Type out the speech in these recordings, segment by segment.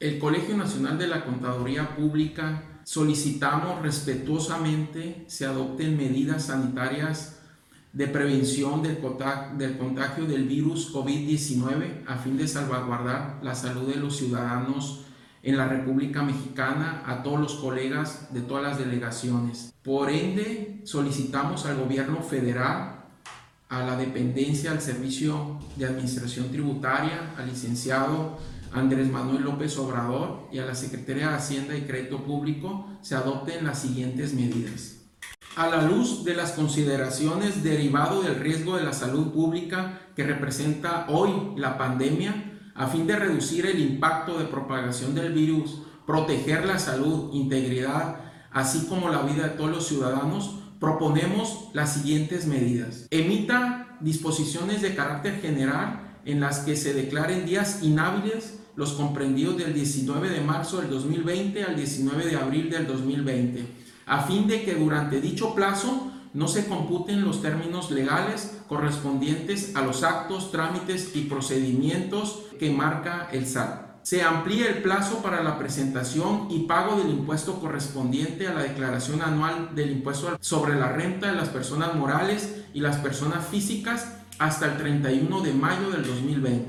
El Colegio Nacional de la Contaduría Pública solicitamos respetuosamente se adopten medidas sanitarias de prevención del, contagio del virus COVID-19 a fin de salvaguardar la salud de los ciudadanos en la República Mexicana a todos los colegas de todas las delegaciones. Por ende, solicitamos al gobierno federal, a la dependencia, al Servicio de Administración Tributaria, al licenciado Andrés Manuel López Obrador y a la Secretaría de Hacienda y Crédito Público se adopten las siguientes medidas. A la luz de las consideraciones derivado del riesgo de la salud pública que representa hoy la pandemia, a fin de reducir el impacto de propagación del virus, proteger la salud, integridad, así como la vida de todos los ciudadanos, proponemos las siguientes medidas. Emita disposiciones de carácter general en las que se declaren días inhábiles los comprendidos del 19 de marzo del 2020 al 19 de abril del 2020, a fin de que durante dicho plazo no se computen los términos legales correspondientes a los actos, trámites y procedimientos que marca el SAT. Se amplía el plazo para la presentación y pago del impuesto correspondiente a la declaración anual del impuesto sobre la renta de las personas morales y las personas físicas hasta el 31 de mayo del 2020.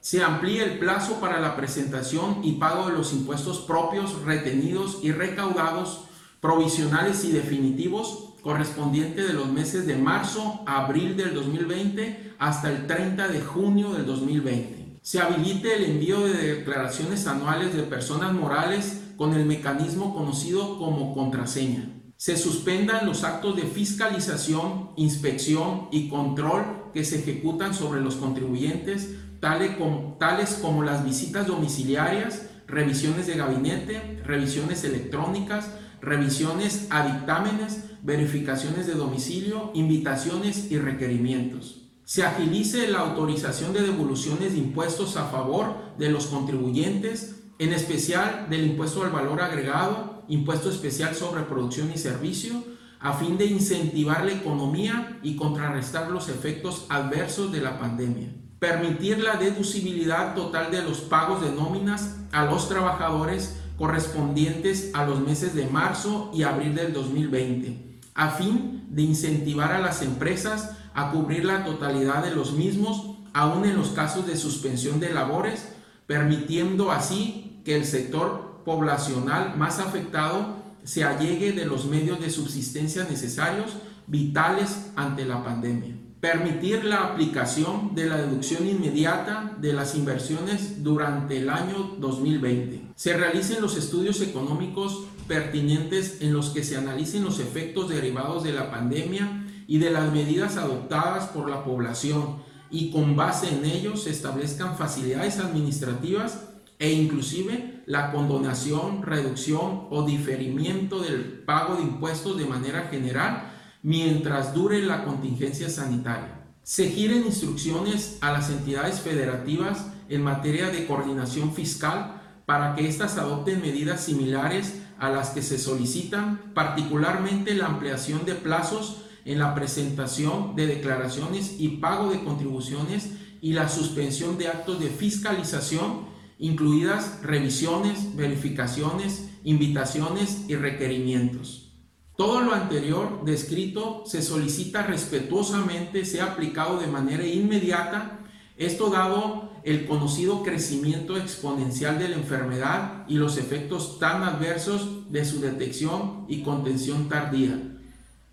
Se amplía el plazo para la presentación y pago de los impuestos propios, retenidos y recaudados, provisionales y definitivos correspondiente de los meses de marzo a abril del 2020 hasta el 30 de junio del 2020. Se habilite el envío de declaraciones anuales de personas morales con el mecanismo conocido como contraseña. Se suspendan los actos de fiscalización, inspección y control que se ejecutan sobre los contribuyentes, tales como, tales como las visitas domiciliarias, revisiones de gabinete, revisiones electrónicas, revisiones a dictámenes, verificaciones de domicilio, invitaciones y requerimientos. Se agilice la autorización de devoluciones de impuestos a favor de los contribuyentes, en especial del impuesto al valor agregado, impuesto especial sobre producción y servicio, a fin de incentivar la economía y contrarrestar los efectos adversos de la pandemia. Permitir la deducibilidad total de los pagos de nóminas a los trabajadores correspondientes a los meses de marzo y abril del 2020, a fin de incentivar a las empresas a cubrir la totalidad de los mismos, aún en los casos de suspensión de labores, permitiendo así que el sector poblacional más afectado se allegue de los medios de subsistencia necesarios, vitales ante la pandemia permitir la aplicación de la deducción inmediata de las inversiones durante el año 2020. Se realicen los estudios económicos pertinentes en los que se analicen los efectos derivados de la pandemia y de las medidas adoptadas por la población y con base en ellos se establezcan facilidades administrativas e inclusive la condonación, reducción o diferimiento del pago de impuestos de manera general mientras dure la contingencia sanitaria. Se giren instrucciones a las entidades federativas en materia de coordinación fiscal para que éstas adopten medidas similares a las que se solicitan, particularmente la ampliación de plazos en la presentación de declaraciones y pago de contribuciones y la suspensión de actos de fiscalización, incluidas revisiones, verificaciones, invitaciones y requerimientos. Todo lo anterior descrito se solicita respetuosamente sea aplicado de manera inmediata, esto dado el conocido crecimiento exponencial de la enfermedad y los efectos tan adversos de su detección y contención tardía.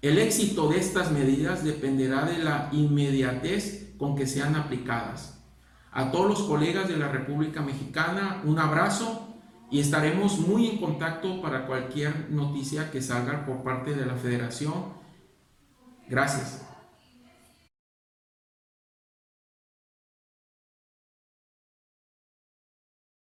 El éxito de estas medidas dependerá de la inmediatez con que sean aplicadas. A todos los colegas de la República Mexicana, un abrazo y estaremos muy en contacto para cualquier noticia que salga por parte de la federación. Gracias.